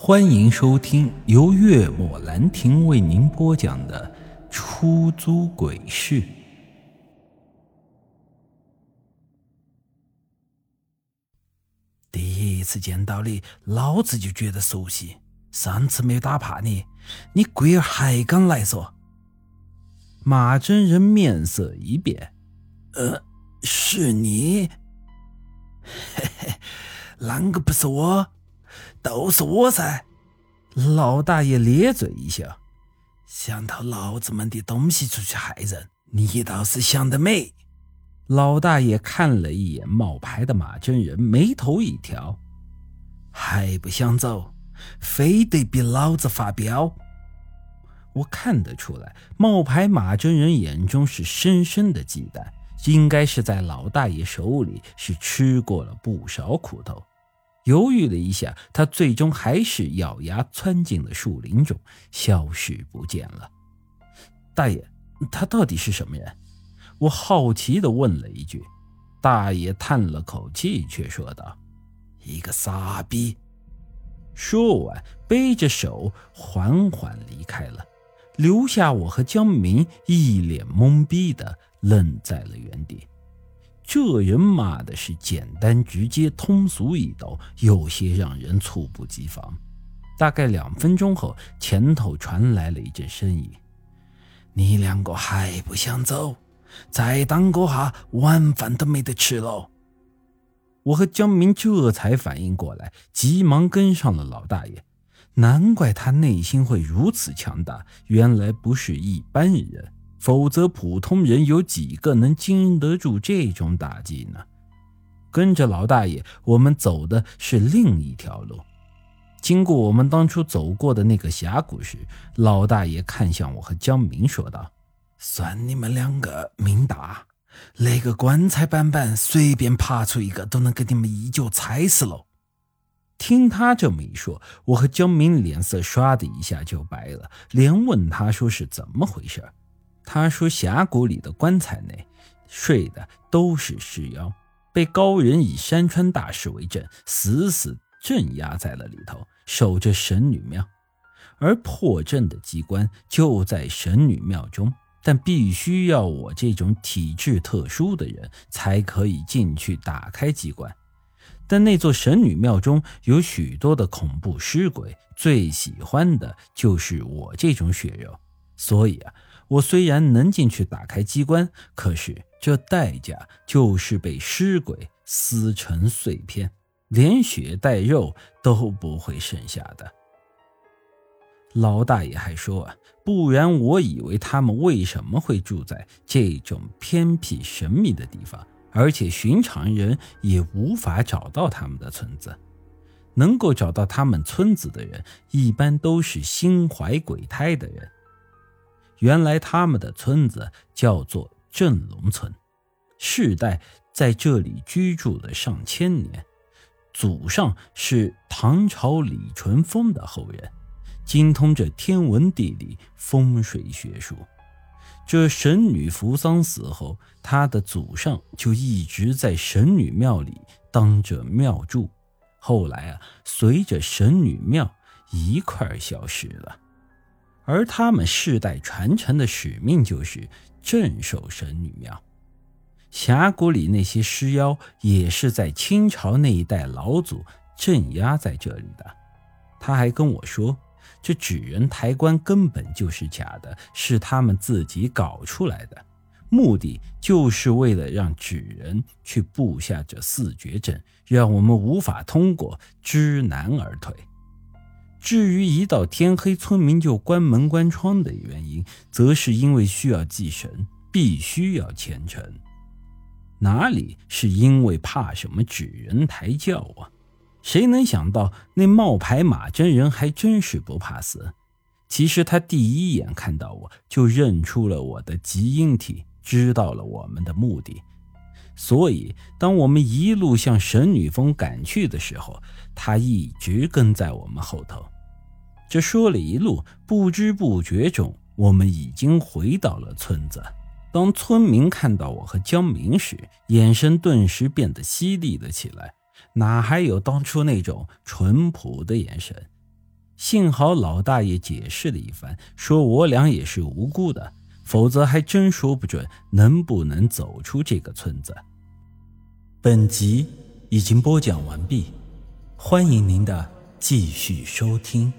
欢迎收听由月末兰亭为您播讲的《出租鬼市》。第一次见到你，老子就觉得熟悉。上次没有打怕你，你龟儿还敢来嗦？马真人面色一变：“呃，是你？嘿嘿，啷个不是我？”都是我噻！老大爷咧嘴一笑，想偷老子们的东西出去害人，你倒是想得美！老大爷看了一眼冒牌的马真人，眉头一挑，还不想走，非得逼老子发飙！我看得出来，冒牌马真人眼中是深深的忌惮，应该是在老大爷手里是吃过了不少苦头。犹豫了一下，他最终还是咬牙窜进了树林中，消失不见了。大爷，他到底是什么人？我好奇地问了一句。大爷叹了口气，却说道：“一个傻逼。”说完，背着手缓缓离开了，留下我和江明一脸懵逼地愣在了原地。这人骂的是简单直接、通俗易懂，有些让人猝不及防。大概两分钟后，前头传来了一阵声音：“你两个还不想走？再耽搁下，晚饭都没得吃了。”我和江明这才反应过来，急忙跟上了老大爷。难怪他内心会如此强大，原来不是一般人。否则，普通人有几个能经得住这种打击呢？跟着老大爷，我们走的是另一条路。经过我们当初走过的那个峡谷时，老大爷看向我和江明，说道：“算你们两个命大，那个棺材板板随便爬出一个，都能给你们一脚踩死了。”听他这么一说，我和江明脸色唰的一下就白了，连问他说是怎么回事。他说：“峡谷里的棺材内睡的都是尸妖，被高人以山川大势为阵，死死镇压在了里头，守着神女庙。而破阵的机关就在神女庙中，但必须要我这种体质特殊的人才可以进去打开机关。但那座神女庙中有许多的恐怖尸鬼，最喜欢的就是我这种血肉，所以啊。”我虽然能进去打开机关，可是这代价就是被尸鬼撕成碎片，连血带肉都不会剩下的。老大爷还说啊，不然我以为他们为什么会住在这种偏僻神秘的地方，而且寻常人也无法找到他们的村子。能够找到他们村子的人，一般都是心怀鬼胎的人。原来他们的村子叫做镇龙村，世代在这里居住了上千年，祖上是唐朝李淳风的后人，精通着天文地理、风水学术。这神女扶桑死后，她的祖上就一直在神女庙里当着庙祝，后来啊，随着神女庙一块消失了。而他们世代传承的使命就是镇守神女庙，峡谷里那些尸妖也是在清朝那一代老祖镇压在这里的。他还跟我说，这纸人抬棺根本就是假的，是他们自己搞出来的，目的就是为了让纸人去布下这四绝阵，让我们无法通过，知难而退。至于一到天黑村民就关门关窗的原因，则是因为需要祭神，必须要虔诚。哪里是因为怕什么纸人抬轿啊？谁能想到那冒牌马真人还真是不怕死？其实他第一眼看到我就认出了我的基因体，知道了我们的目的。所以当我们一路向神女峰赶去的时候，他一直跟在我们后头。这说了一路，不知不觉中，我们已经回到了村子。当村民看到我和江明时，眼神顿时变得犀利了起来，哪还有当初那种淳朴的眼神？幸好老大爷解释了一番，说我俩也是无辜的，否则还真说不准能不能走出这个村子。本集已经播讲完毕，欢迎您的继续收听。